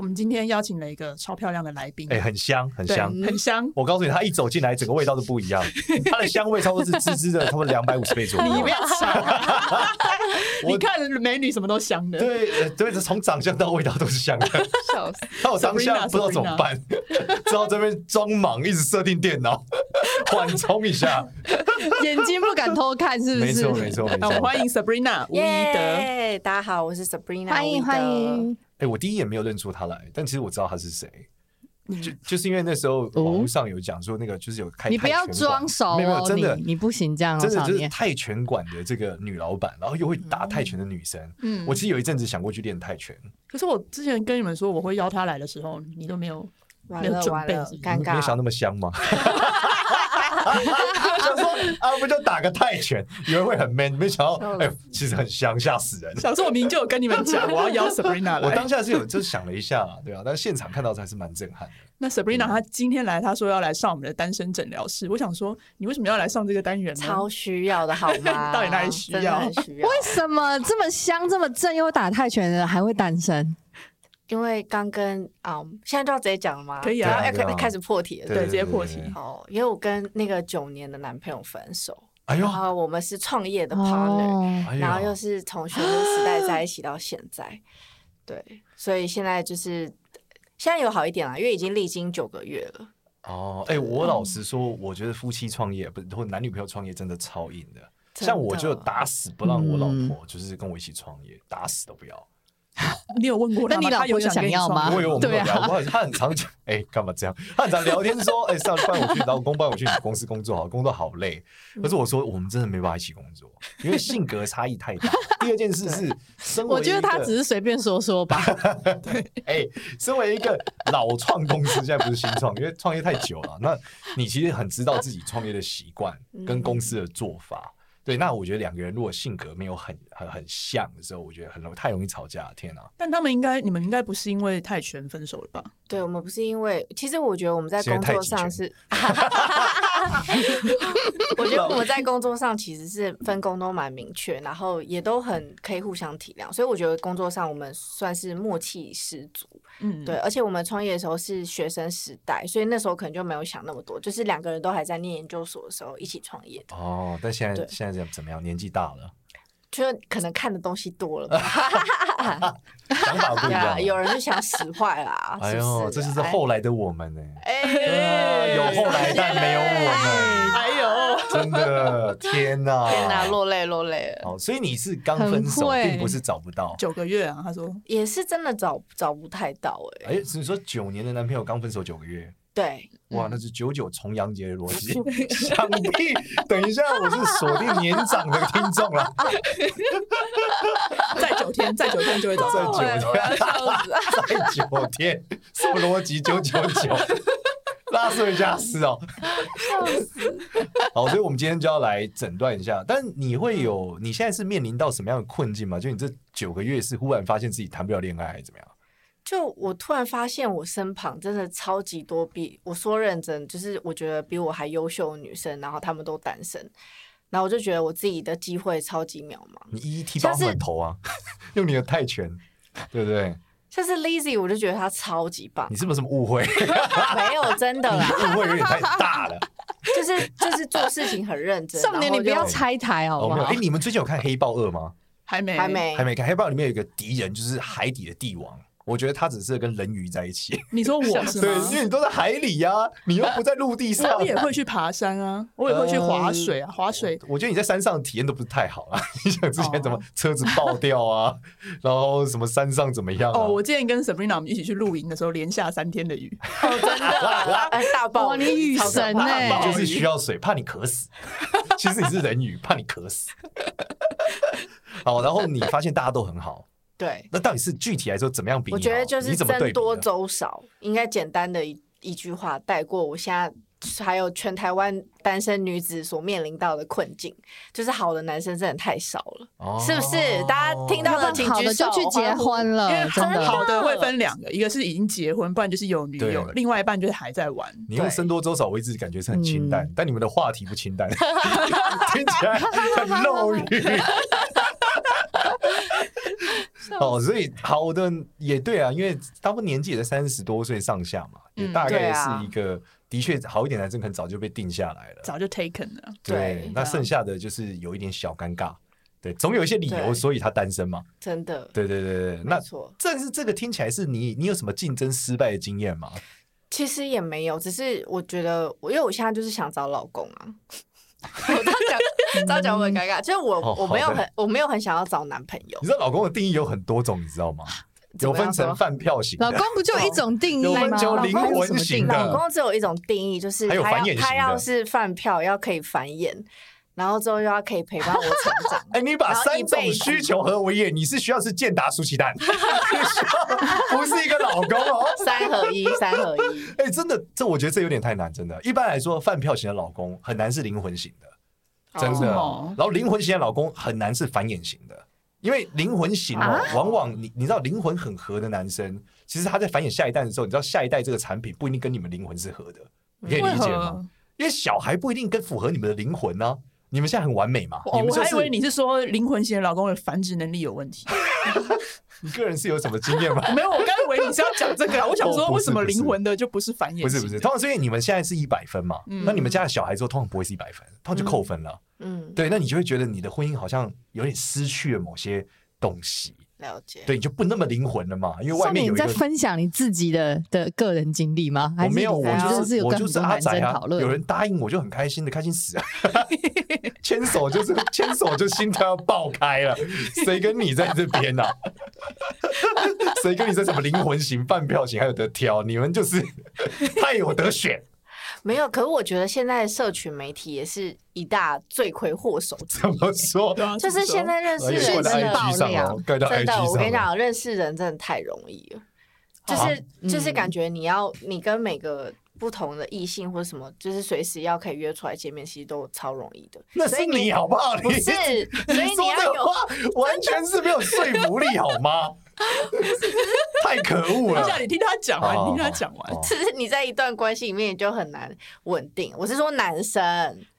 我们今天邀请了一个超漂亮的来宾，哎、欸，很香，很香，很香。我告诉你，他一走进来，整个味道都不一样。他的香味差不多是滋滋的，差不多两百五十倍左右。你不要抢，你看美女什么都香的。对对，从长相到味道都是香的。笑死！他有当下不知道怎么办，只好这边装忙，一直设定电脑，缓冲一下。眼睛不敢偷看，是不是？没错，没错，没错。我们欢迎 Sabrina 吴宜德。大家好，我是 Sabrina。欢迎欢迎。哎、欸，我第一眼没有认出他来，但其实我知道他是谁，就就是因为那时候网络上有讲说那个就是有开泰拳馆，你不要装熟、哦，没有，没有真的你，你不行这样，真的就是泰拳馆的这个女老板，然后又会打泰拳的女生。嗯，我其实有一阵子想过去练泰拳，可是我之前跟你们说我会邀她来的时候，你都没有没有准备，尴尬，没想那么香吗？啊，不就打个泰拳，以为会很 man，没想到哎、欸，其实很香，吓死人。想说我明明就有跟你们讲，我要邀 Sabrina 来。我当下是有就是想了一下，对啊，但是现场看到还是蛮震撼的。那 Sabrina 她今天来，她说要来上我们的单身诊疗室。我想说，你为什么要来上这个单元呢？超需要的，好吗？到底哪里需要？需要？为什么这么香、这么正，又打泰拳的人还会单身？因为刚跟啊、嗯，现在就要直接讲了吗？可以啊，要开开始破题了，对，直接破题。哦，因为我跟那个九年的男朋友分手，哎呦，然后我们是创业的 partner，、哎、然后又是从学生时代在一起到现在，哎、对，所以现在就是现在有好一点了，因为已经历经九个月了。哦，哎、欸，我老实说，我觉得夫妻创业不是或男女朋友创业真的超硬的，像我就打死不让我老婆就是跟我一起创业，嗯、打死都不要。你有问过他吗？那你老婆有想要吗？我有，我们有聊过。他很常讲，哎、欸，干嘛这样？他很常聊天说，哎、欸，上班我去老公，帮我去你公司工作，好，工作好累。可是我说，我们真的没办法一起工作，因为性格差异太大。第二件事是，身为我觉得他只是随便说说吧。对，哎、欸，身为一个老创公司，现在不是新创，因为创业太久了，那你其实很知道自己创业的习惯跟公司的做法。对，那我觉得两个人如果性格没有很很很像的时候，我觉得很容太容易吵架。天哪！但他们应该，你们应该不是因为泰拳分手了吧？对，我们不是因为，其实我觉得我们在工作上是。我觉得我在工作上其实是分工都蛮明确，然后也都很可以互相体谅，所以我觉得工作上我们算是默契十足。嗯，对，而且我们创业的时候是学生时代，所以那时候可能就没有想那么多，就是两个人都还在念研究所的时候一起创业的。哦，但现在现在怎怎么样？年纪大了，就可能看的东西多了吧，想法不一样。有人就想使坏啦。哎呦，这就是后来的我们呢。哎，有后来但没有我们。哎呦，真的天哪！天哪，落泪落泪。哦，所以你是刚分手，并不是找不到。九个月啊，他说也是真的找找不太到哎。哎，你说九年的男朋友刚分手九个月？对，哇，那是九九重阳节的逻辑。想必等一下我是锁定年长的听众了。再九天，再九天就会找。再九天，再九天，什么逻辑？九九九，拉斯维加斯哦。笑死。好，所以我们今天就要来诊断一下。但你会有，你现在是面临到什么样的困境吗？就你这九个月是忽然发现自己谈不了恋爱，还是怎么样？就我突然发现，我身旁真的超级多比我说认真，就是我觉得比我还优秀的女生，然后她们都单身，然后我就觉得我自己的机会超级渺茫。你一一踢爆他们头啊，用你的泰拳，对不对？像是 Lizzy，我就觉得她超级棒。你是不是什么误会？没有，真的啦，误会有点太大了。就是就是做事情很认真。少年，你不要拆台好不好？哎、哦，你们最近有看《黑豹二》吗？还没，还没，还没看。《黑豹》里面有一个敌人，就是海底的帝王。我觉得他只是跟人鱼在一起。你说我是吗？对，因为你都在海里呀、啊，你又不在陆地上。我也会去爬山啊，我也会去划水啊，呃、滑水。我觉得你在山上的体验都不是太好啊。你想之前怎么车子爆掉啊？然后什么山上怎么样、啊？哦，我之前跟 Sabrina 我们一起去露营的时候，连下三天的雨。哦，真的，大暴雨，你雨神呢、欸？就是需要水，怕你渴死。其实你是人鱼，怕你渴死。好，然后你发现大家都很好。对，那到底是具体来说怎么样比？我觉得就是僧多粥少，应该简单的一一句话带过。我现在还有全台湾单身女子所面临到的困境，就是好的男生真的太少了，哦是不是？大家听到了，请举手好的就去结婚了因为，真的。好的会分两个，一个是已经结婚，不然就是有女友了，另外一半就是还在玩。你用僧多粥少，我一直感觉是很清淡，但你们的话题不清淡，听起来很肉欲。哦，所以好的也对啊，因为大部分年纪也在三十多岁上下嘛，也大概是一个的确好一点的男生，可能早就被定下来了，早就 taken 了。对，那剩下的就是有一点小尴尬，对，总有一些理由，所以他单身嘛。真的，对对对对，那错。这是这个听起来是你你有什么竞争失败的经验吗？其实也没有，只是我觉得我因为我现在就是想找老公啊。我这样讲，这样讲我很尴尬。其实我、哦、我没有很我没有很想要找男朋友。你知道老公的定义有很多种，你知道吗？有分成饭票型，老公不就一种定义吗？有分成灵魂型的。老公只有一种定义，就是他要他要是饭票，要可以繁衍，然后之后又要可以陪伴我成长。哎、欸，你把三种需求合为一，你是需要是健达舒淇蛋，不是一个老公哦。三合一，三合一。哎、欸，真的，这我觉得这有点太难，真的。一般来说，饭票型的老公很难是灵魂型的，真的。哦、然后灵魂型的老公很难是繁衍型的。因为灵魂型哦，啊、往往你你知道灵魂很合的男生，其实他在繁衍下一代的时候，你知道下一代这个产品不一定跟你们灵魂是合的，你可以理解吗？因为小孩不一定跟符合你们的灵魂呢、啊。你们现在很完美嘛？哦、就是、我还以为你是说灵魂型的老公的繁殖能力有问题。你个人是有什么经验吗？没有，我刚以为你是要讲这个，我想说为什么灵魂的就不是繁衍？不是不是，通常是因为你们现在是一百分嘛，嗯、那你们家的小孩之后通常不会是一百分，通常就扣分了。嗯，对，那你就会觉得你的婚姻好像有点失去了某些东西。了解，对，就不那么灵魂了嘛，因为外面有你在分享你自己的的个人经历吗？我没有，我就是有我就是阿仔啊，有人答应我就很开心的，开心死啊！牵手就是牵手，就心跳要爆开了。谁跟你在这边呢、啊？谁跟你在什么灵魂型、饭票型还有得挑？你们就是太有得选。没有，可是我觉得现在社群媒体也是一大罪魁祸首。怎么说？就是现在认识人真的爆料，真的，我跟你讲，认识人真的太容易了。就是、啊、就是感觉你要你跟每个不同的异性或者什么，就是随时要可以约出来见面，其实都超容易的。那是你好不好？不是，所以你要有话完全是没有说服力，好吗？太可恶了！等一下你听他讲完，你听他讲完，其实你在一段关系里面就很难稳定。我是说男生，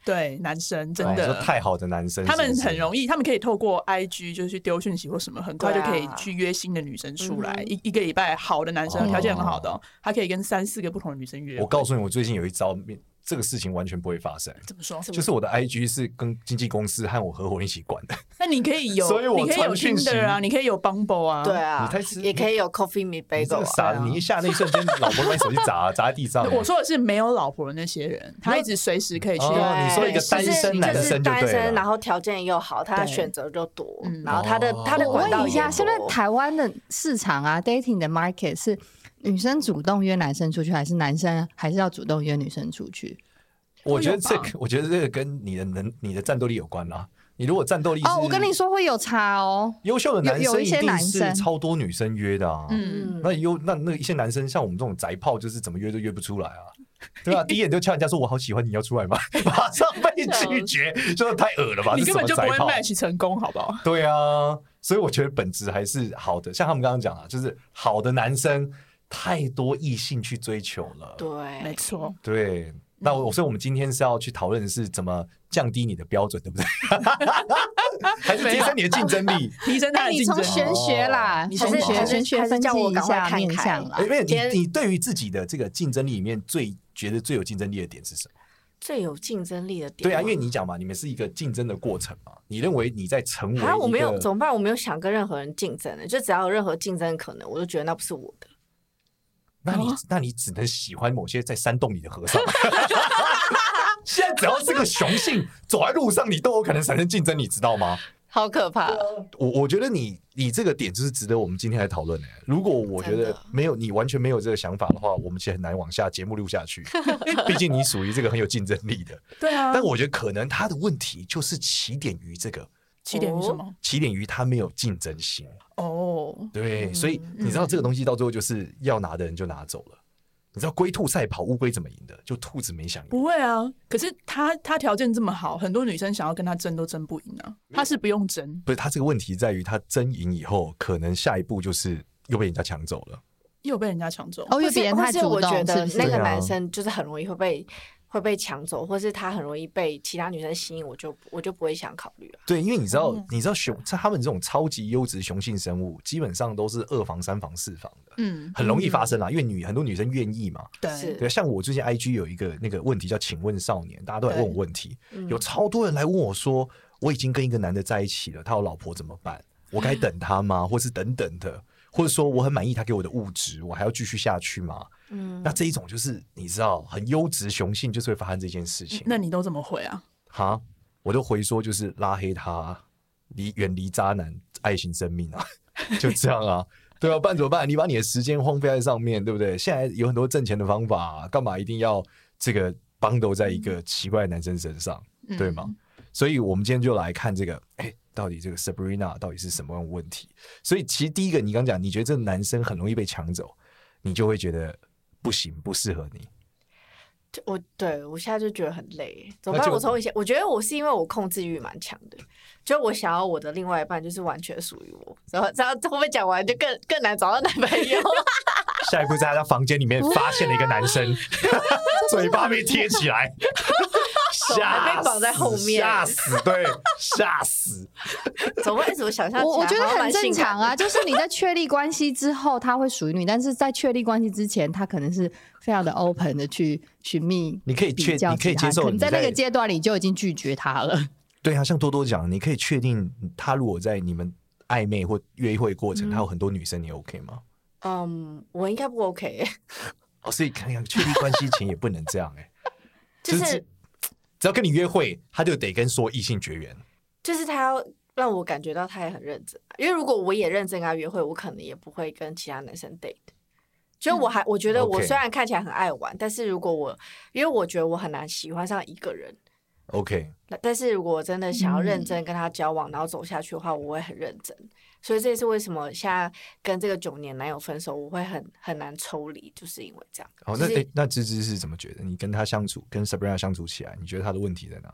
对男生真的太好的男生，他们很容易，他们可以透过 IG 就是去丢讯息或什么，很快就可以去约新的女生出来。一一个礼拜好的男生，条件很好的，他可以跟三四个不同的女生约。我告诉你，我最近有一招。这个事情完全不会发生。怎么说？就是我的 IG 是跟经纪公司和我合伙人一起管的。那你可以有，所以我传讯息啊，你可以有 Bumble 啊，对啊，你也可以有 Coffee Me Bagel 傻，你一下那一瞬间，老婆把你手机砸 砸在地上。我说的是没有老婆的那些人，他一直随时可以去。你说一个单身男生就对，单身，然后条件又好，他的选择就多，然后他的他的管道一下，现在台湾的市场啊，dating 的 market 是女生主动约男生出去，还是男生还是要主动约女生出去？我觉得这个，我觉得这个跟你的能、你的战斗力有关啦。你如果战斗力哦，我跟你说会有差哦。优秀的男生一定是超多女生约的啊。嗯，那优那那一些男生像我们这种宅炮，就是怎么约都约不出来啊，对吧？第一眼就敲人家说我好喜欢你，要出来吗？马上被 拒绝，真的太恶了吧？你根本就不会 match 成功，好不好？对啊，所以我觉得本质还是好的。像他们刚刚讲啊，就是好的男生太多异性去追求了。对，没错，对。那我所以，我们今天是要去讨论的是怎么降低你的标准，对不对？还是提升你的竞争力？提升他的竞争力。你从玄学啦，你从玄玄学分析一下面向啦。因为你你对于自己的这个竞争力里面最觉得最有竞争力的点是什么？最有竞争力的点？对啊，因为你讲嘛，你们是一个竞争的过程嘛。你认为你在成为？啊，我没有怎么办？我没有想跟任何人竞争的，就只要有任何竞争可能，我就觉得那不是我的。那你那你只能喜欢某些在山洞里的和尚。现在只要是个雄性，走在路上你都有可能产生竞争，你知道吗？好可怕！我我觉得你你这个点就是值得我们今天来讨论的。如果我觉得没有你完全没有这个想法的话，我们其实很难往下节目录下去。毕竟你属于这个很有竞争力的。对啊。但我觉得可能他的问题就是起点于这个。起点于什么？起点于他没有竞争心。哦，对，所以你知道这个东西到最后就是要拿的人就拿走了，你知道龟兔赛跑乌龟怎么赢的？就兔子没想赢。不会啊，可是他他条件这么好，很多女生想要跟他争都争不赢啊。他是不用争，不是他这个问题在于他争赢以后，可能下一步就是又被人家抢走了，又被人家抢走。哦，因为别人太主动，我觉得那个啊男生就是很容易会被。会被抢走，或是他很容易被其他女生吸引，我就我就不会想考虑了。对，因为你知道，嗯、你知道雄，他们这种超级优质雄性生物，基本上都是二房、三房、四房的，嗯，很容易发生啦。因为女很多女生愿意嘛，对对。像我最近 IG 有一个那个问题叫“请问少年”，大家都来问我问题，有超多人来问我说，我已经跟一个男的在一起了，他有老婆怎么办？我该等他吗？或是等等的，或者说我很满意他给我的物质，我还要继续下去吗？嗯，那这一种就是你知道，很优质雄性就是会发生这件事情。那你都怎么回啊？哈，我都回说就是拉黑他，离远离渣男，爱情生命啊，就这样啊，对啊，办怎么办？你把你的时间荒废在上面对不对？现在有很多挣钱的方法，干嘛一定要这个 bundle 在一个奇怪的男生身上，嗯、对吗？所以我们今天就来看这个，哎、欸，到底这个 Sabrina 到底是什么问题？所以其实第一个，你刚讲，你觉得这个男生很容易被抢走，你就会觉得。不行，不适合你。我对我现在就觉得很累，怎么办？我从以前，我觉得我是因为我控制欲蛮强的，就我想要我的另外一半就是完全属于我。然后然后，后面讲完就更更难找到男朋友。下一步在他房间里面发现了一个男生 嘴巴被贴起来。吓被绑在后面，吓死！对，吓死！怎么会？怎么想象？我我觉得很正常啊，就是你在确立关系之后，他会属于你；但是在确立关系之前，他可能是非常的 open 的去寻觅。你可以确，你可以接受。可能在那个阶段你就已经拒绝他了。对啊，像多多讲，你可以确定他如果在你们暧昧或约会过程，他有很多女生，你 OK 吗？嗯，我应该不 OK。哦，所以看看确立关系前也不能这样哎，就是。只要跟你约会，他就得跟说异性绝缘。就是他要让我感觉到他也很认真，因为如果我也认真跟他约会，我可能也不会跟其他男生 date。就我还我觉得我虽然看起来很爱玩.但是如果我因为我觉得我很难喜欢上一个人。OK。但是如果我真的想要认真跟他交往，嗯、然后走下去的话，我会很认真。所以这也是为什么现在跟这个九年男友分手，我会很很难抽离，就是因为这样。哦，那诶，那芝芝是怎么觉得？你跟他相处，跟 Sabrina 相处起来，你觉得他的问题在哪？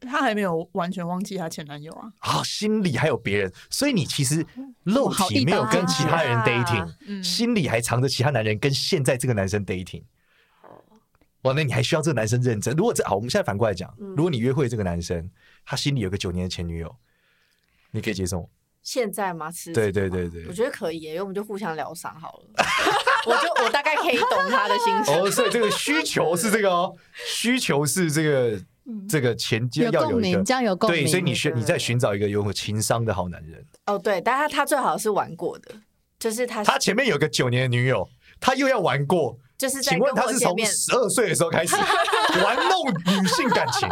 他还没有完全忘记他前男友啊。啊、哦，心里还有别人，所以你其实肉体没有跟其他人 dating，、心里还藏着其他男人跟现在这个男生 dating。哇，那你还需要这个男生认真？如果这好，我们现在反过来讲，如果你约会这个男生，他心里有个九年的前女友，你可以接受吗？现在吗？是，对对对对，我觉得可以，因为我们就互相疗伤好了。我就我大概可以懂他的心情。哦，所以这个需求是这个哦，需求是这个这个前阶要有一个，这样有共鸣。对，所以你寻你在寻找一个有情商的好男人。哦，对，但他他最好是玩过的，就是他他前面有个九年的女友，他又要玩过，就是请问他是从十二岁的时候开始 玩弄女性感情？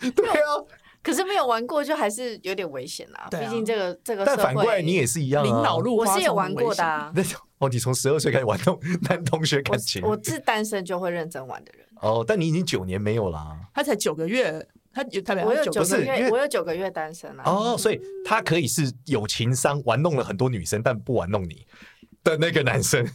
对啊。可是没有玩过，就还是有点危险啊！毕竟这个这个，但反过来你也是一样啊。我是也玩过的啊。那哦，你从十二岁开始玩弄男同学感情？我是单身就会认真玩的人。哦，但你已经九年没有啦。他才九个月，他他我有九个月，我有九个月单身啊。哦，所以他可以是有情商，玩弄了很多女生，但不玩弄你的那个男生。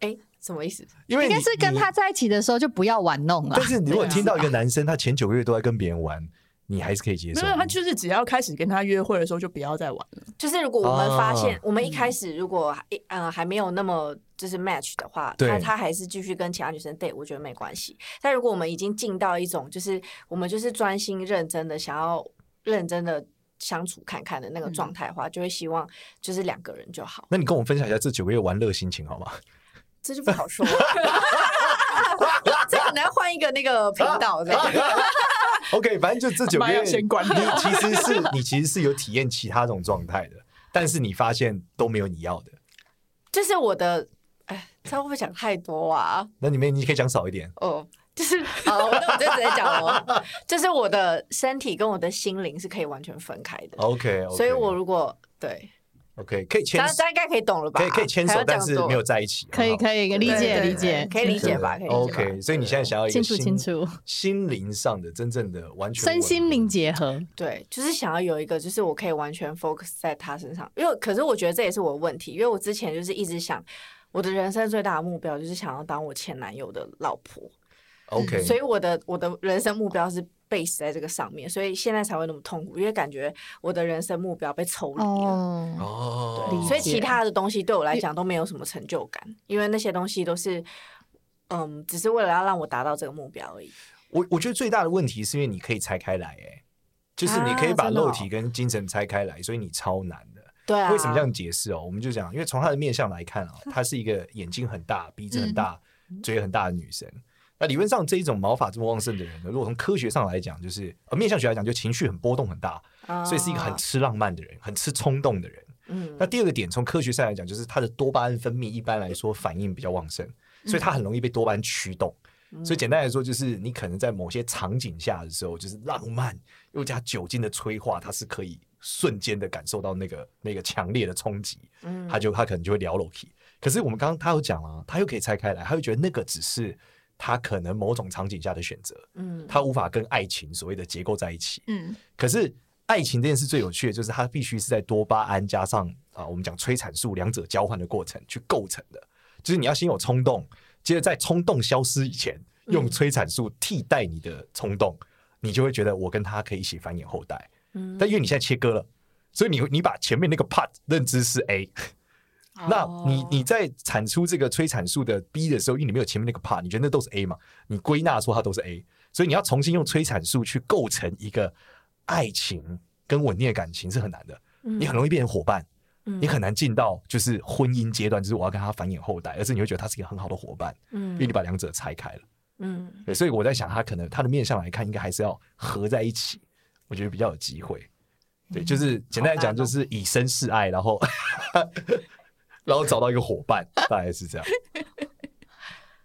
哎，什么意思？因为应该是跟他在一起的时候就不要玩弄了。但是你如果听到一个男生，他前九个月都在跟别人玩。你还是可以接受，没有，他就是只要开始跟他约会的时候，就不要再玩了。就是如果我们发现，我们一开始如果嗯还没有那么就是 match 的话，他他还是继续跟其他女生 date，我觉得没关系。但如果我们已经进到一种就是我们就是专心认真的想要认真的相处看看的那个状态的话，就会希望就是两个人就好。那你跟我们分享一下这九个月玩乐心情好吗？这就不好说，这可能要换一个那个频道这样。OK，反正就这九个月，你其先实是你其实是有体验其他种状态的，但是你发现都没有你要的。就是我的，哎，他会不会讲太多啊？那你们你可以讲少一点哦。就是 好，那我就直接讲哦。就是我的身体跟我的心灵是可以完全分开的。OK，, okay. 所以我如果对。OK，可以牵手，大家应该可以懂了吧？可以可以牵手，但是没有在一起。可以可以理解理解，可以理解吧？可以。OK，所以你现在想要一个清楚清楚心灵上的真正的完全身心灵结合。对，就是想要有一个，就是我可以完全 focus 在他身上。因为可是我觉得这也是我的问题，因为我之前就是一直想，我的人生最大的目标就是想要当我前男友的老婆。OK，所以我的我的人生目标是 base 在这个上面，所以现在才会那么痛苦，因为感觉我的人生目标被抽离了。哦，对所以其他的东西对我来讲都没有什么成就感，因为那些东西都是，嗯，只是为了要让我达到这个目标而已。我我觉得最大的问题是因为你可以拆开来，哎，就是你可以把肉体跟精神拆开来，所以你超难的。对啊，为什么这样解释哦？我们就讲，因为从她的面相来看啊，她是一个眼睛很大、鼻子很大、嘴很大的女生。那理论上这一种毛发这么旺盛的人呢，如果从科学上来讲，就是呃面相学来讲，就情绪很波动很大，所以是一个很吃浪漫的人，很吃冲动的人。嗯那第二个点，从科学上来讲，就是他的多巴胺分泌一般来说反应比较旺盛，所以他很容易被多巴胺驱动。所以简单来说，就是你可能在某些场景下的时候，就是浪漫又加酒精的催化，他是可以瞬间的感受到那个那个强烈的冲击，他就他可能就会聊楼梯。可是我们刚刚他有讲了，他又可以拆开来，他又觉得那个只是他可能某种场景下的选择，嗯他无法跟爱情所谓的结构在一起。嗯，可是爱情这件事最有趣的就是它必须是在多巴胺加上啊，我们讲催产素两者交换的过程去构成的。就是你要先有冲动，接着在冲动消失以前，用催产素替代你的冲动，你就会觉得我跟他可以一起繁衍后代。嗯但因为你现在切割了，所以你你把前面那个 part 认知是 A。那你你在产出这个催产素的 B 的时候，因为你没有前面那个 part，你觉得那都是 A 嘛？你归纳说它都是 A，所以你要重新用催产素去构成一个爱情跟稳定的感情是很难的。你很容易变成伙伴，你很难进到就是婚姻阶段，就是我要跟他繁衍后代，而是你会觉得他是一个很好的伙伴，因为你把两者拆开了。嗯对，所以我在想，他可能他的面相来看，应该还是要合在一起，我觉得比较有机会。对，就是简单来讲，就是以身试爱，然后 然后找到一个伙伴，大概是这样。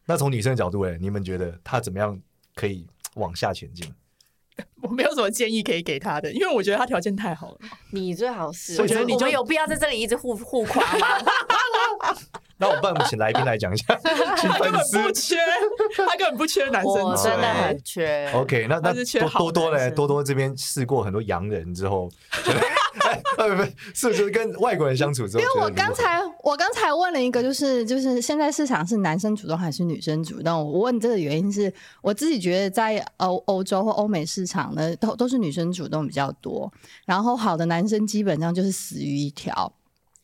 那从女生的角度，哎，你们觉得她怎么样可以往下前进？我没有什么建议可以给他的，因为我觉得他条件太好了。你最好是，我觉得你就们有必要在这里一直互互夸吗？那我们请来宾来讲一下，请他根粉丝本不缺，他根本不缺男生真的很缺。OK，那那多多多嘞，多多这边试过很多洋人之后，是不是跟外国人相处之后？因为我刚才我刚才问了一个，就是就是现在市场是男生主动还是女生主动？我问这个原因是我自己觉得在欧欧洲或欧美市场呢，都都是女生主动比较多，然后好的男生基本上就是死鱼一条。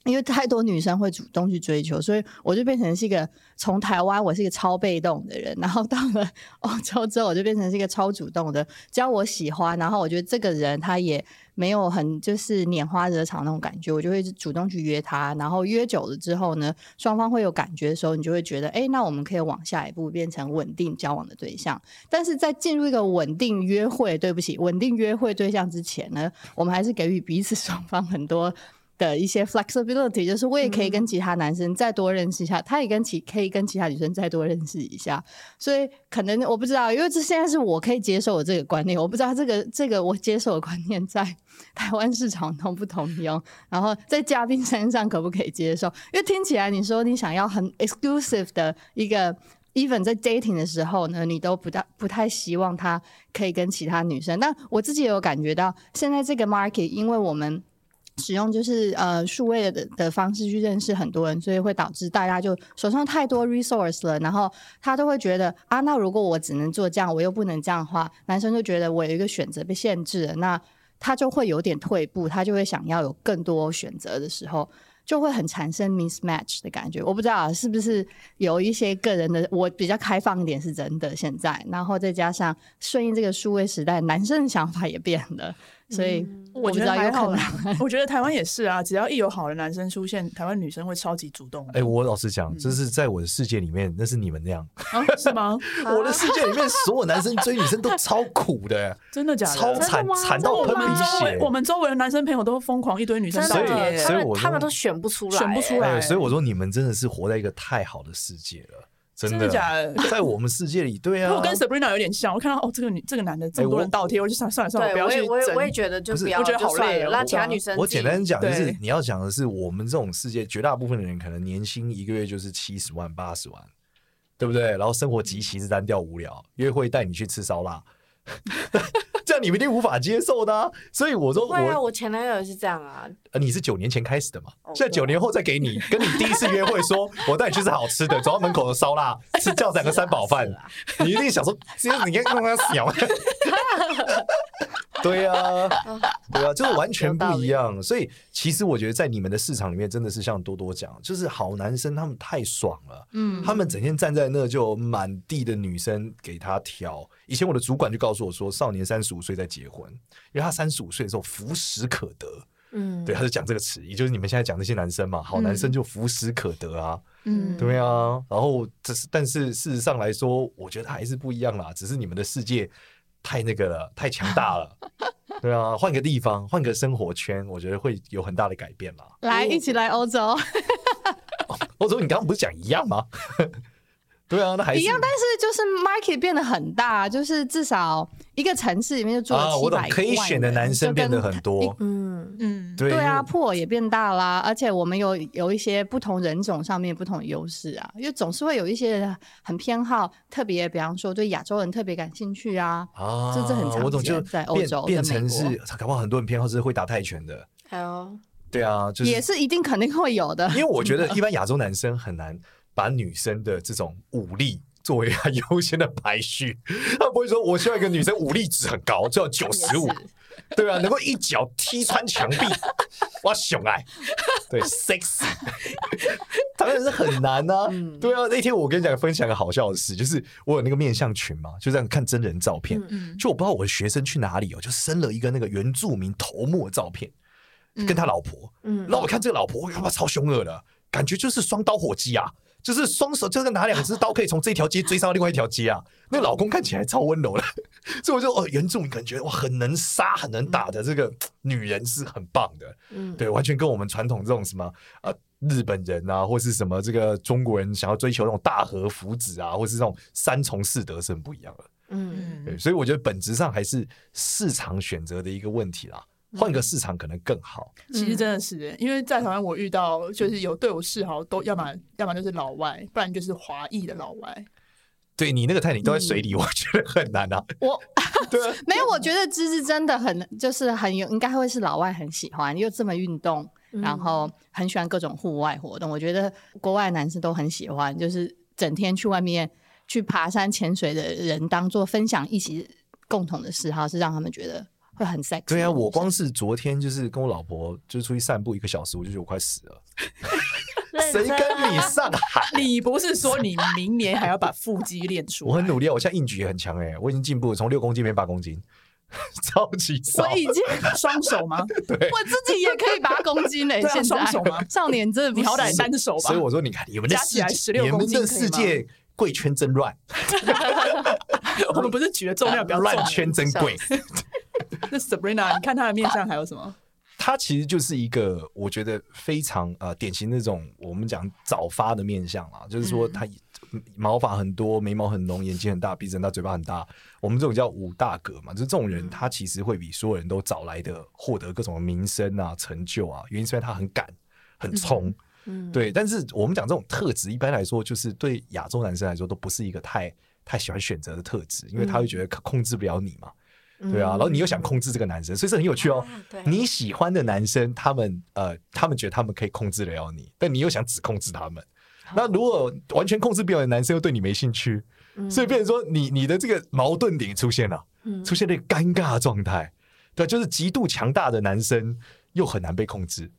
因为太多女生会主动去追求，所以我就变成是一个从台湾我是一个超被动的人，然后到了 欧洲之后，我就变成是一个超主动的。只要我喜欢，然后我觉得这个人他也没有很就是拈花惹草那种感觉，我就会主动去约他。然后约久了之后呢，双方会有感觉的时候，你就会觉得，哎，那我们可以往下一步变成稳定交往的对象。但是在进入一个稳定约会，对不起，稳定约会对象之前呢，我们还是给予彼此双方很多。的一些 flexibility，就是我也可以跟其他男生再多认识一下，他也跟其可以跟其他女生再多认识一下，所以可能我不知道，因为这现在是我可以接受的这个观念，我不知道这个这个我接受的观念在台湾市场同不通用，然后在嘉宾身上可不可以接受？因为听起来你说你想要很 exclusive 的一个，even 在 dating 的时候呢，你都不大不太希望他可以跟其他女生，但我自己也有感觉到现在这个 market，因为我们。使用就是呃数位的的方式去认识很多人，所以会导致大家就手上太多 resource 了，然后他都会觉得啊，那如果我只能做这样，我又不能这样的话，男生就觉得我有一个选择被限制了，那他就会有点退步，他就会想要有更多选择的时候，就会很产生 mismatch 的感觉。我不知道是不是有一些个人的，我比较开放一点是真的现在，然后再加上顺应这个数位时代，男生的想法也变了。所以我不知道有可能，我觉得台湾也是啊，只要一有好的男生出现，台湾女生会超级主动。哎，我老实讲，这是在我的世界里面，那是你们那样，是吗？我的世界里面，所有男生追女生都超苦的，真的假的？超惨，惨到喷鼻血。我们周围的男生朋友都疯狂一堆女生，所以，所以我他们都选不出来，选不出来。所以我说，你们真的是活在一个太好的世界了。真的，真的假的？在我们世界里，对啊，我跟 Sabrina 有点像。我看到哦，这个女，这个男的这么多人倒贴，我就想算了算了，不要去争。我也我也觉得，就是我觉得好累，那其他女生。我简单讲，就是你要讲的是，我们这种世界绝大部分的人，可能年薪一个月就是七十万、八十万，对不对？然后生活极其是单调无聊，约会带你去吃烧腊，这 样你们一定无法接受的啊。所以我说我，对啊，我前男友也是这样啊。呃，你是九年前开始的嘛？现在九年后再给你，跟你第一次约会说，我带你去吃好吃的，走到门口的烧腊，吃叫两个三宝饭，你一定想说，其实你应该让他小。对啊，对啊，就是完全不一样。所以其实我觉得在你们的市场里面，真的是像多多讲，就是好男生他们太爽了，嗯，他们整天站在那就满地的女生给他挑。以前我的主管就告诉我说，少年三十五岁再结婚，因为他三十五岁的时候福时可得，嗯，对，他就讲这个词，也就是你们现在讲那些男生嘛，好男生就福时可得啊，嗯，对啊。然后这是，但是事实上来说，我觉得还是不一样啦，只是你们的世界。太那个了，太强大了，对啊，换个地方，换个生活圈，我觉得会有很大的改变嘛。来，一起来欧洲。欧洲，你刚刚不是讲一样吗？对啊，那还是一样，但是就是 market 变得很大，就是至少一个城市里面就住了七百万，可以选的男生变得很多，嗯。嗯，对啊，破也变大啦，而且我们有有一些不同人种上面不同的优势啊，因为总是会有一些人很偏好特别，比方说对亚洲人特别感兴趣啊，啊，这这很常见，在欧洲变成是，搞不好很多人偏好是会打泰拳的，还有，对啊，就是也是一定肯定会有的，因为我觉得一般亚洲男生很难。把女生的这种武力作为他 优先的排序，他不会说我希望一个女生武力值很高，就要九十五，对啊，能够一脚踢穿墙壁，哇，熊爱，对，sexy，当然是很难呐、啊，对啊。那天我跟你讲分享个好笑的事，就是我有那个面相群嘛，就这样看真人照片，就我不知道我的学生去哪里哦，就生了一个那个原住民头目的照片，跟他老婆，嗯，那我看这个老婆，哇，超凶恶的，感觉就是双刀火鸡啊。就是双手，就是拿两只刀可以从这条街追上到另外一条街啊！那老公看起来超温柔的，所以我就哦，原著你感觉哇，很能杀、很能打的这个女人是很棒的，嗯，对，完全跟我们传统这种什么啊日本人啊，或是什么这个中国人想要追求那种大和福祉啊，或是这种三从四德是很不一样的，嗯，对，所以我觉得本质上还是市场选择的一个问题啦。换个市场可能更好。其实真的是，因为在台湾我遇到就是有对我示好，都要么要么就是老外，不然就是华裔的老外。对你那个太你都在水里，我觉得很难啊。我对，没有，我觉得芝芝真的很就是很有，应该会是老外很喜欢，又这么运动，然后很喜欢各种户外活动。我觉得国外男生都很喜欢，就是整天去外面去爬山、潜水的人，当做分享一起共同的嗜好，是让他们觉得。会很 sexy。对啊，我光是昨天就是跟我老婆就是出去散步一个小时，我就觉得我快死了。谁跟你上海？你不是说你明年还要把腹肌练出来？我很努力啊，我现在硬举也很强哎，我已经进步了，从六公斤变八公斤，超级少。我已经双手吗？对，我自己也可以八公斤嘞。现在双手吗？少年真的，你好歹单手吧。所以我说，你看你们的世界，你们的世界贵圈真乱。我们不是举的重量比较乱圈真贵。那 Sabrina，你看她的面相还有什么？她其实就是一个我觉得非常呃典型那种我们讲早发的面相啊，就是说她毛发很多，眉毛很浓，眼睛很大，鼻子很大，嘴巴很大。我们这种叫五大格嘛，就是这种人，他其实会比所有人都早来的获得各种名声啊、成就啊。原因是因为他很敢、很冲，嗯，对。但是我们讲这种特质，一般来说就是对亚洲男生来说都不是一个太太喜欢选择的特质，因为他会觉得控制不了你嘛。对啊，然后你又想控制这个男生，所以这很有趣哦。你喜欢的男生，他们呃，他们觉得他们可以控制得了你，但你又想只控制他们。那如果完全控制不了的男生又对你没兴趣，所以变成说你你的这个矛盾点出现了，出现了一个尴尬状态。对，就是极度强大的男生又很难被控制，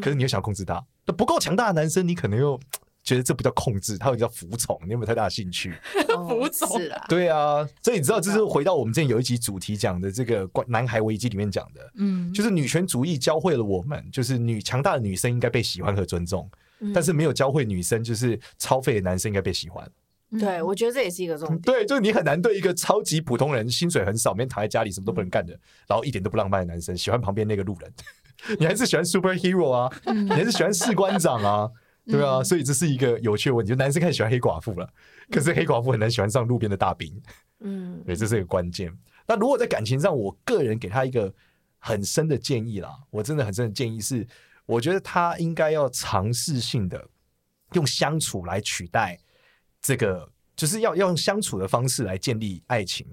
可是你又想控制他。那不够强大的男生，你可能又。觉得这不叫控制，它会叫服从。你有没有太大的兴趣？服从是啊，对啊。所以你知道，这是回到我们之前有一集主题讲的这个关男孩危机里面讲的，嗯，就是女权主义教会了我们，就是女强大的女生应该被喜欢和尊重，但是没有教会女生，就是超废的男生应该被喜欢。对，我觉得这也是一个重点。对，就是你很难对一个超级普通人，薪水很少，每天躺在家里什么都不能干的，然后一点都不浪漫的男生，喜欢旁边那个路人，你还是喜欢 superhero 啊，你还是喜欢士官长啊。对啊，所以这是一个有趣的问题，就男生开始喜欢黑寡妇了，可是黑寡妇很难喜欢上路边的大兵，嗯，对，这是一个关键。那如果在感情上，我个人给他一个很深的建议啦，我真的很深的建议是，我觉得他应该要尝试性的用相处来取代这个，就是要要用相处的方式来建立爱情，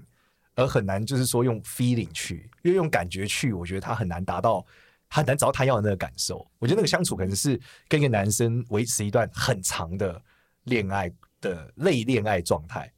而很难就是说用 feeling 去，因为用感觉去，我觉得他很难达到，很难找到他要的那个感受。我觉得那个相处可能是跟一个男生维持一段很长的恋爱的类恋爱状态，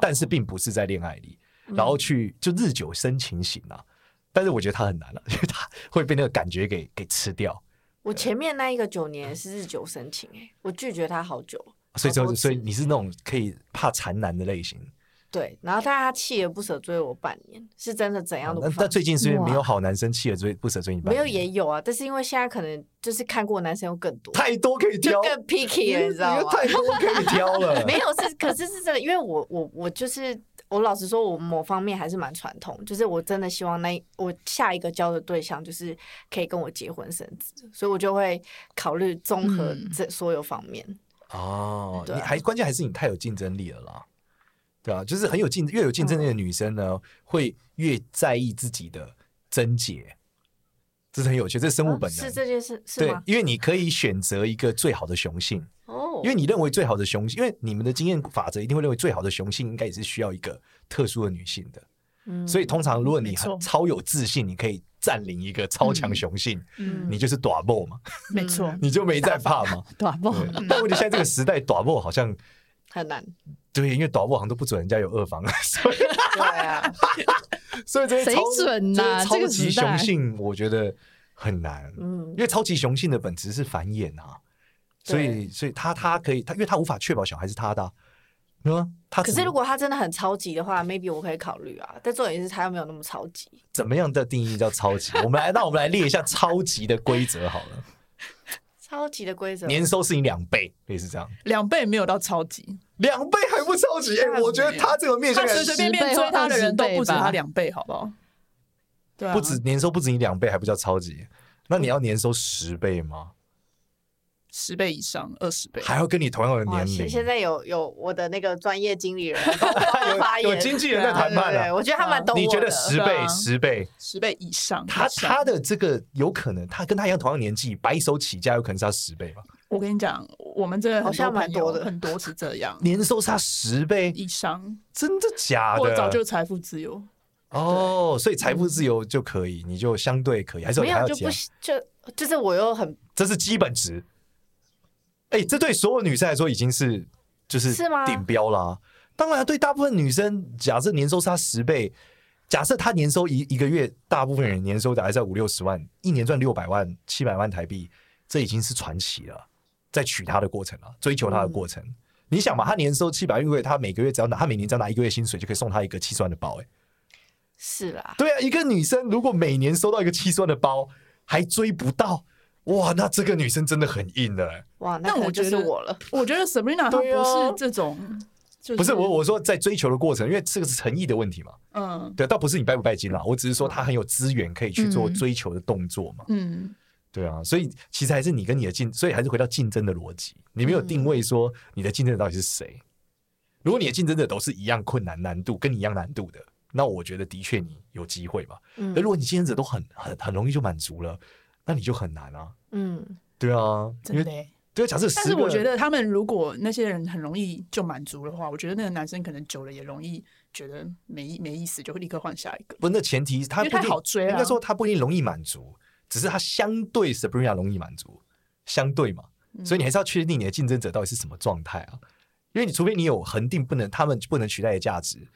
但是并不是在恋爱里，然后去就日久生情型啊。但是我觉得他很难了，因为他会被那个感觉给给吃掉。我前面那一个九年是日久生情，哎，我拒绝他好久，所以就所以你是那种可以怕缠男的类型。对，然后但是他锲而不舍追我半年，是真的怎样都不放。但最近是因为没有好男生锲而追不舍追你半年？没有也有啊，但是因为现在可能就是看过男生又更多，太多可以挑，更 picky 了，你知道吗？太多可以挑了。没有是，可是是真的，因为我我我就是我老实说，我某方面还是蛮传统，就是我真的希望那我下一个交的对象就是可以跟我结婚生子，所以我就会考虑综合这所有方面。嗯、哦，对你还关键还是你太有竞争力了啦。对啊，就是很有竞，越有竞争力的女生呢，嗯、会越在意自己的贞洁，这是很有趣，这是生物本能。啊、是这件事，是对，因为你可以选择一个最好的雄性。哦，因为你认为最好的雄性，因为你们的经验法则一定会认为最好的雄性应该也是需要一个特殊的女性的，嗯，所以通常如果你很超有自信，你可以占领一个超强雄性，嗯，你就是大某嘛，没错，你就没在怕嘛，大某。但问题现在这个时代，大某好像很难。对，因为导播好像都不准人家有二房，所以对啊，所以这些谁准呐、啊？超级雄性我觉得很难，嗯，因为超级雄性的本质是繁衍啊，所以所以他他可以他，因为他无法确保小孩是他的、啊，嗯，他可是如果他真的很超级的话，maybe 我可以考虑啊，但重点是他又没有那么超级。怎么样的定义叫超级？我们来，那我们来列一下超级的规则好了。超级的规则，年收是你两倍，类似这样。两倍没有到超级，两倍还不超级？哎、欸，我觉得他这个面向，他随随便便追他的人都不止他两倍，好不好？对啊，不止年收不止你两倍，还不叫超级？那你要年收十倍吗？十倍以上，二十倍，还要跟你同样的年龄。现在有有我的那个专业经理人 有，有经纪人在谈判了。我觉得他蛮懂我。你觉得十倍、十倍、十倍以上？他他的这个有可能，他跟他一样同样年纪，白手起家，有可能是他十倍吧？我跟你讲，我们这好像蛮多的，很多是这样，年收差十倍以上，真的假的？我早就财富自由哦，所以财富自由就可以，你就相对可以，还是没有就不？就就是我又很，这是基本值。哎、欸，这对所有女生来说已经是就是顶标啦、啊。当然，对大部分女生，假设年收差十倍，假设她年收一一个月，大部分人年收大概在五六十万，一年赚六百万、七百万台币，这已经是传奇了。在娶她的过程啊，追求她的过程，嗯、你想嘛，她年收七百万，因为她每个月只要拿，她每年只要拿一个月薪水，就可以送她一个七十万的包、欸。哎，是啦，对啊，一个女生如果每年收到一个七十万的包，还追不到。哇，那这个女生真的很硬的、欸。哇，那我觉得我了。我觉得 Sabrina 她不是这种，啊、不是我我说在追求的过程，因为这个是诚意的问题嘛。嗯，对，倒不是你拜不拜金啦，我只是说她很有资源可以去做追求的动作嘛。嗯，对啊，所以其实还是你跟你的竞，所以还是回到竞争的逻辑，你没有定位说你的竞争者到底是谁。如果你的竞争者都是一样困难难度跟你一样难度的，那我觉得的确你有机会嘛。嗯，那如果你竞争者都很很很容易就满足了。那你就很难啊，嗯，对啊，真的，对啊。假设，但是我觉得他们如果那些人很容易就满足的话，我觉得那个男生可能久了也容易觉得没没意思，就会立刻换下一个。不，那前提他不太好追啊。应该说他不一定容易满足，只是它相对 Sabrina 容易满足，相对嘛。所以你还是要确定你的竞争者到底是什么状态啊？因为你除非你有恒定不能他们不能取代的价值，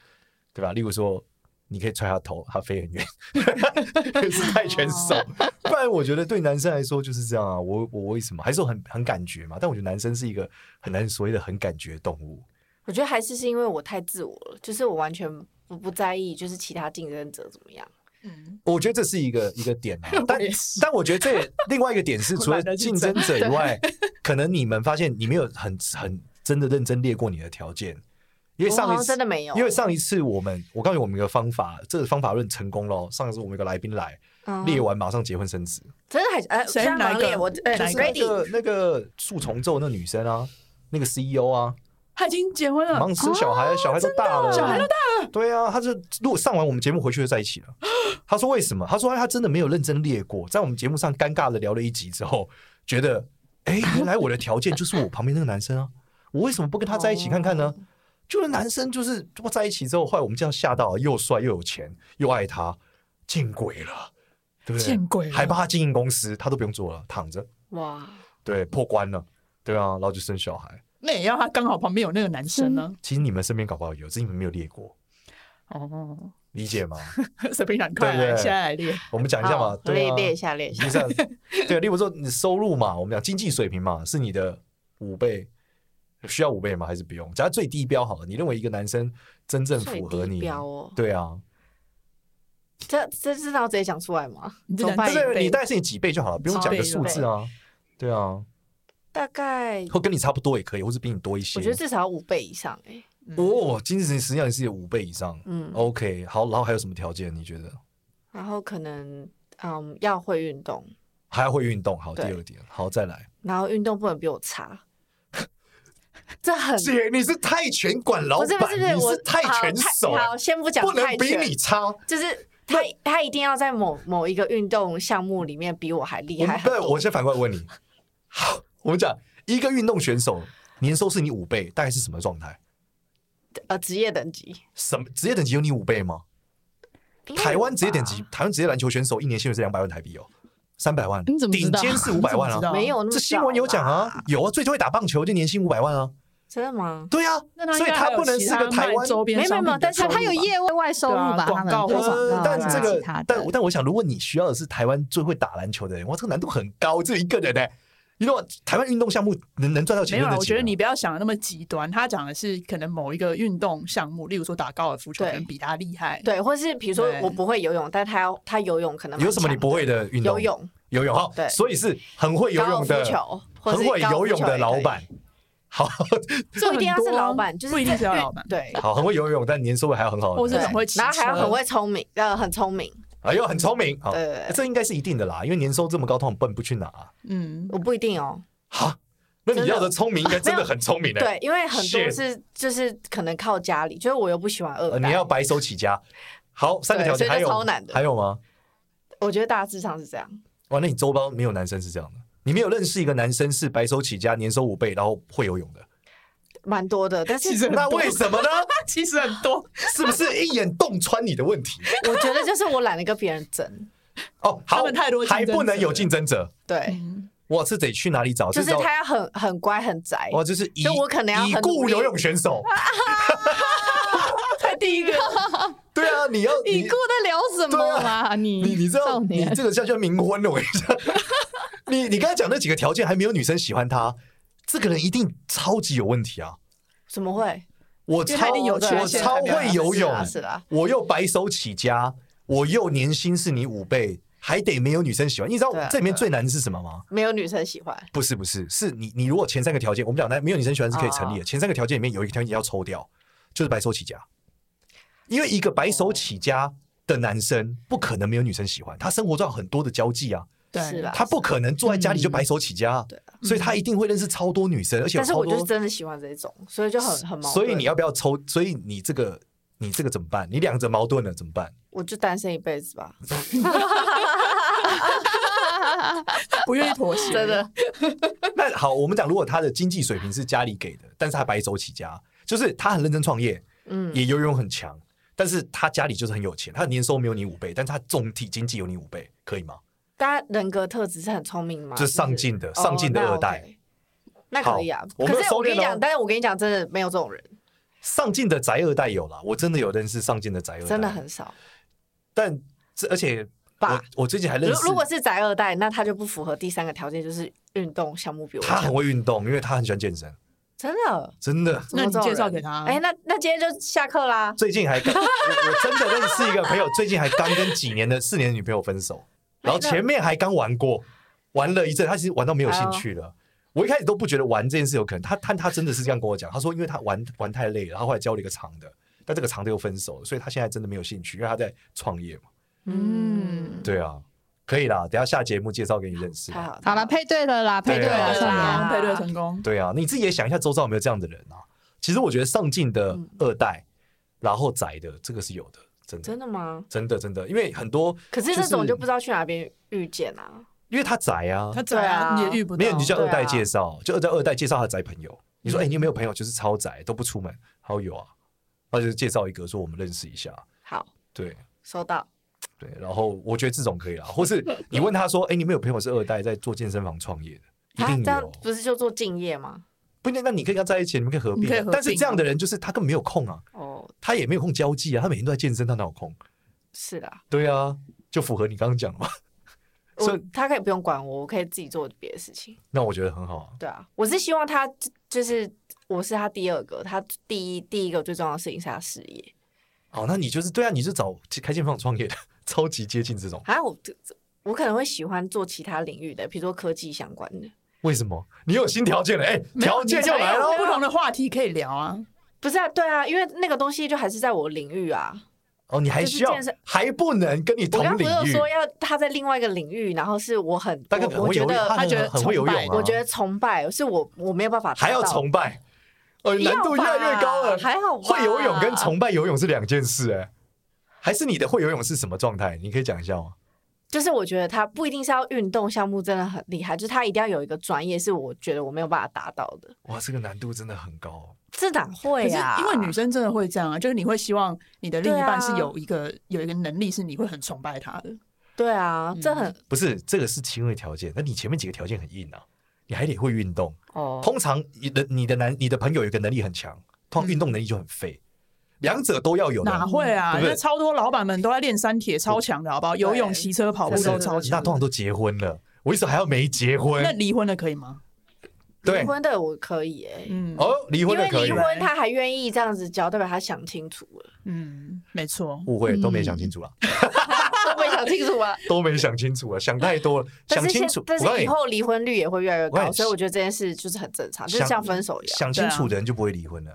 对吧？例如说。你可以踹他头，他飞很远，是泰拳手。不然我觉得对男生来说就是这样啊。我我为什么还是很很感觉嘛？但我觉得男生是一个很难所谓的很感觉动物。我觉得还是是因为我太自我了，就是我完全不不在意，就是其他竞争者怎么样。嗯，我觉得这是一个一个点啊。但但我觉得这另外一个点是，除了竞争者以外，可能你们发现你没有很很真的认真列过你的条件。因为上一次真的没有，因为上一次我们我告诉你我们一个方法，这个方法论成功了。上一次我们一个来宾来列完，马上结婚生子。真的还呃，谁来列？我呃，就是那个那个树丛咒那女生啊，那个 CEO 啊，她已经结婚了，忙生小孩，小孩都大了，小孩都大了。对啊，他就如果上完我们节目回去就在一起了。他说为什么？他说他真的没有认真列过，在我们节目上尴尬的聊了一集之后，觉得哎，原来我的条件就是我旁边那个男生啊，我为什么不跟他在一起看看呢？就是男生就是我在一起之后，后来我们这样吓到，又帅又有钱又爱他，见鬼了，对不对？见鬼了，还帮他经营公司，他都不用做了，躺着。哇，对，破关了，对啊，然后就生小孩。那也要他刚好旁边有那个男生呢。其实你们身边搞不好有，只是你们没有列过。哦，理解吗？随便两块，现在来列。我们讲一下嘛，列列一下，列一下。对，例如说你收入嘛，我们讲经济水平嘛，是你的五倍。需要五倍吗？还是不用？假如最低标好了，你认为一个男生真正符合你？标哦，对啊，这这是要直接讲出来吗？你对对，你大概是你几倍就好了，不用讲个数字啊。对啊，大概或跟你差不多也可以，或是比你多一些。我觉得至少要五倍以上哎。哦，精神实际上也是有五倍以上。嗯，OK，好，然后还有什么条件？你觉得？然后可能嗯要会运动，还要会运动。好，第二点，好再来。然后运动不能比我差。这很姐，你是泰拳馆老板，你是泰拳手。好，先不讲，不能比你差。就是他，他一定要在某某一个运动项目里面比我还厉害。对，我先反过来问你。好，我们讲一个运动选手年收是你五倍，大概是什么状态？呃，职业等级。什么职业等级有你五倍吗？台湾职业等级，台湾职业篮球选手一年薪水是两百万台币哦。三百万，你怎么？顶尖是 五百万啊，没有这新闻有讲啊，有啊，最多会打棒球就年薪五百万啊，真的吗？对啊，所以他不能是个台湾周边，没有没有，但是他有业外收入吧？广告或者但这个，但但我想，如果你需要的是台湾最会打篮球的人，哇，这个难度很高，只有一个人呢。你说台湾运动项目能能赚到钱？没有，我觉得你不要想的那么极端。他讲的是可能某一个运动项目，例如说打高尔夫球，可能比他厉害。对，或是比如说我不会游泳，但他要他游泳可能有什么你不会的运动？游泳，游泳好，对，所以是很会游泳的，球很会游泳的老板。好，这一定要是老板，就是不一定是要老板。对，好，很会游泳，但年收入还要很好，或是很会，然后还要很会聪明，呃，很聪明。哎呦，很聪明，好，这应该是一定的啦，因为年收这么高，他很笨，不去拿。嗯，我不一定哦。哈，那你要的聪明应该真的很聪明的。对，因为很多是就是可能靠家里，就是我又不喜欢二代。你要白手起家。好，三个条件还有还有吗？我觉得大致上是这样。哇，那你周包没有男生是这样的？你没有认识一个男生是白手起家，年收五倍，然后会游泳的？蛮多的，但是那为什么呢？其实很多，是不是一眼洞穿你的问题？我觉得就是我懒得跟别人争。哦，他们太多，还不能有竞争者。对。我是得去哪里找？就是他要很很乖很宅。我就是以我可能要已故游泳选手。才第一个。对啊，你要已故在聊什么啊？你你你知道你这个叫叫冥婚了，我跟你讲。你你刚才讲那几个条件还没有女生喜欢他，这个人一定超级有问题啊！怎么会？我超我超会游泳，我又白手起家，我又年薪是你五倍。还得没有女生喜欢，你知道这里面最难的是什么吗？没有女生喜欢，不是不是，是你你如果前三个条件，我们讲那没有女生喜欢是可以成立的。前三个条件里面有一个条件要抽掉，就是白手起家，因为一个白手起家的男生不可能没有女生喜欢，他生活中有很多的交际啊，对，他不可能坐在家里就白手起家，对，所以他一定会认识超多女生，而且但是我就是真的喜欢这种，所以就很很矛盾。所以你要不要抽？所以你这个你这个怎么办？你两者矛盾了怎么办？我就单身一辈子吧。不愿意妥协，真的。那好，我们讲，如果他的经济水平是家里给的，但是他白手起家，就是他很认真创业，嗯，也游泳很强，但是他家里就是很有钱，他的年收没有你五倍，但是他总体经济有你五倍，可以吗？他人格特质是很聪明吗？就是上进的，上进的二代，那可以啊。可是我跟你讲，但是我跟你讲，真的没有这种人。上进的宅二代有啦，我真的有认识上进的宅二代，真的很少。但这而且。我我最近还认识，如果是宅二代，那他就不符合第三个条件，就是运动项目比我。他很会运动，因为他很喜欢健身。真的，真的。那你介绍给他。哎，那那今天就下课啦。最近还，我真的认识一个朋友，最近还刚跟几年的四年的女朋友分手，然后前面还刚玩过，玩了一阵，他其实玩到没有兴趣了。我一开始都不觉得玩这件事有可能，他他他真的是这样跟我讲，他说因为他玩玩太累了，然后后来交了一个长的，但这个长的又分手了，所以他现在真的没有兴趣，因为他在创业嘛。嗯，对啊。可以啦，等下下节目介绍给你认识。好了，配对了啦，配对了，成功，配对成功。对啊，你自己也想一下，周遭有没有这样的人啊？其实我觉得上进的二代，然后宅的这个是有的，真的。真的吗？真的真的，因为很多。可是这种就不知道去哪边遇见啊。因为他宅啊，他宅啊，你也遇不到。没有，你就叫二代介绍，就二代二代介绍他宅朋友。你说，哎、欸，你有没有朋友就是超宅都不出门？他说有啊，那就介绍一个说我们认识一下。好，对，收到。对，然后我觉得这种可以啦，或是你问他说，哎、欸，你们有朋友是二代在做健身房创业的？一定有，啊、这样不是就做敬业吗？不，那那你可以跟他在一起，你们可以合并、啊。但是这样的人就是他根本没有空啊，哦，他也没有空交际啊，他每天都在健身，他哪有空？是的，对啊，就符合你刚刚讲的嘛。所以他可以不用管我，我可以自己做别的事情。那我觉得很好啊。对啊，我是希望他就是我是他第二个，他第一第一个最重要的事情是他事业。哦，那你就是对啊，你是找开健身房创业的，超级接近这种。啊，我我可能会喜欢做其他领域的，比如说科技相关的。为什么？你有新条件了？哎、欸，条件就来了，不同的话题可以聊啊。不是啊，对啊，因为那个东西就还是在我领域啊。哦，你还需要还不能跟你同领域。我刚不是说要他在另外一个领域，然后是我很，我我觉得他觉得很会游泳，我觉得崇拜是我我没有办法，还要崇拜，呃，难度越来越高了。还好，会游泳跟崇拜游泳是两件事，哎，还是你的会游泳是什么状态？你可以讲一下吗？就是我觉得他不一定是要运动项目真的很厉害，就是他一定要有一个专业，是我觉得我没有办法达到的。哇，这个难度真的很高。这哪会啊？因为女生真的会这样啊，就是你会希望你的另一半是有一个、啊、有一个能力，是你会很崇拜他的。对啊，嗯、这很不是这个是轻微条件，那你前面几个条件很硬啊，你还得会运动。哦，通常你的你的男你的朋友有一个能力很强，通常运动能力就很废。嗯两者都要有，哪会啊？因为超多老板们都在练三铁，超强的，好不好？游泳、骑车、跑步都超强。那通常都结婚了，我意思还要没结婚？那离婚的可以吗？对，离婚的我可以哎。嗯，哦，离婚的可以。因为离婚他还愿意这样子交，代表他想清楚了。嗯，没错。误会 都没想清楚了，都没想清楚啊，都没想清楚啊，想太多了。想清楚，但是以后离婚率也会越来越高，所以我觉得这件事就是很正常，就是像分手一样。想清楚的人就不会离婚了，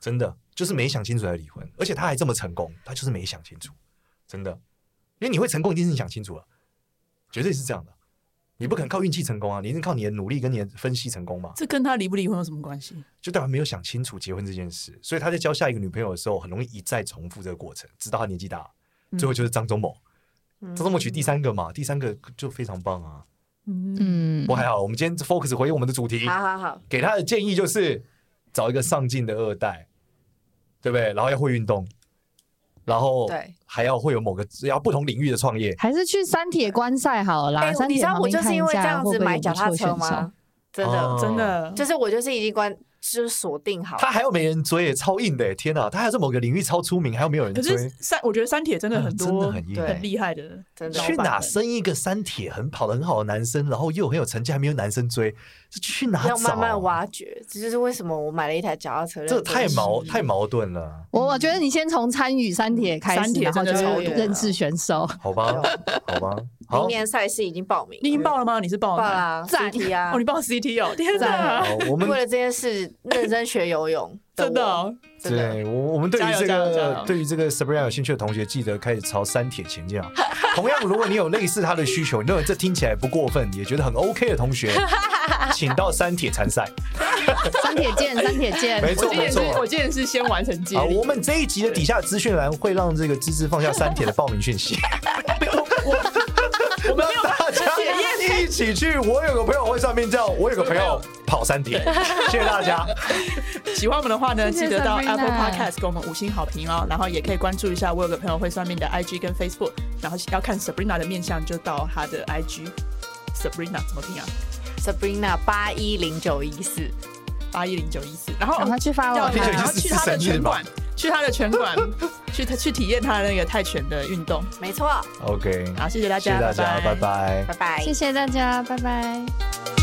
真的。就是没想清楚才离婚，而且他还这么成功，他就是没想清楚，真的。因为你会成功，一定是你想清楚了，绝对是这样的。你不可能靠运气成功啊，你一定靠你的努力跟你的分析成功嘛。这跟他离不离婚有什么关系？就代表没有想清楚结婚这件事，所以他在交下一个女朋友的时候，很容易一再重复这个过程，直到他年纪大，最后就是张忠谋。张忠谋娶第三个嘛，第三个就非常棒啊。嗯，不过还好，我们今天 focus 回应我们的主题。好好好，给他的建议就是找一个上进的二代。对不对？然后要会运动，然后对，还要会有某个要不同领域的创业，还是去三铁观赛好了啦。欸、你知道我就是因为这样子买脚踏车吗？真的，哦、真的，就是我就是已经关。就是锁定好，他还有没人追，超硬的，天哪！他还有在某个领域超出名，还有没有人追？可是三，我觉得三铁真的很多，真的很硬，很厉害的。真的，去哪生一个三铁很跑的很好的男生，然后又很有成绩，还没有男生追，这去哪找？要慢慢挖掘，这就是为什么我买了一台脚踏车。这太矛太矛盾了。我我觉得你先从参与三铁开始，然后就认识选手。好吧，好吧。明年赛事已经报名，你已经报了吗？你是报了 CT 啊？哦，你报 CT 哦，天哪！我们为了这件事认真学游泳，真的。对，我我们对于这个对于这个 Sabrina 有兴趣的同学，记得开始朝三铁前进啊。同样，如果你有类似他的需求，你认为这听起来不过分，也觉得很 OK 的同学，请到三铁参赛。三铁见，三铁见。没错没错，我今天是先完成接力。我们这一集的底下资讯栏会让这个芝芝放下三铁的报名讯息。我们大家一起去。我有个朋友会算命，叫我有个朋友跑三铁。谢谢大家。喜欢我们的话呢，记得到 Apple Podcast 给我们五星好评哦。然后也可以关注一下我有个朋友会算命的 IG 跟 Facebook。然后要看 Sabrina 的面相，就到她的 IG。Sabrina 怎么拼啊？Sabrina 八一零九一四八一零九一四。然后他去发我，然后去他的拳馆，去他的拳馆。去去体验他的那个泰拳的运动，没错。OK，好，谢谢大家，谢谢大家，拜拜，拜拜，谢谢大家，拜拜。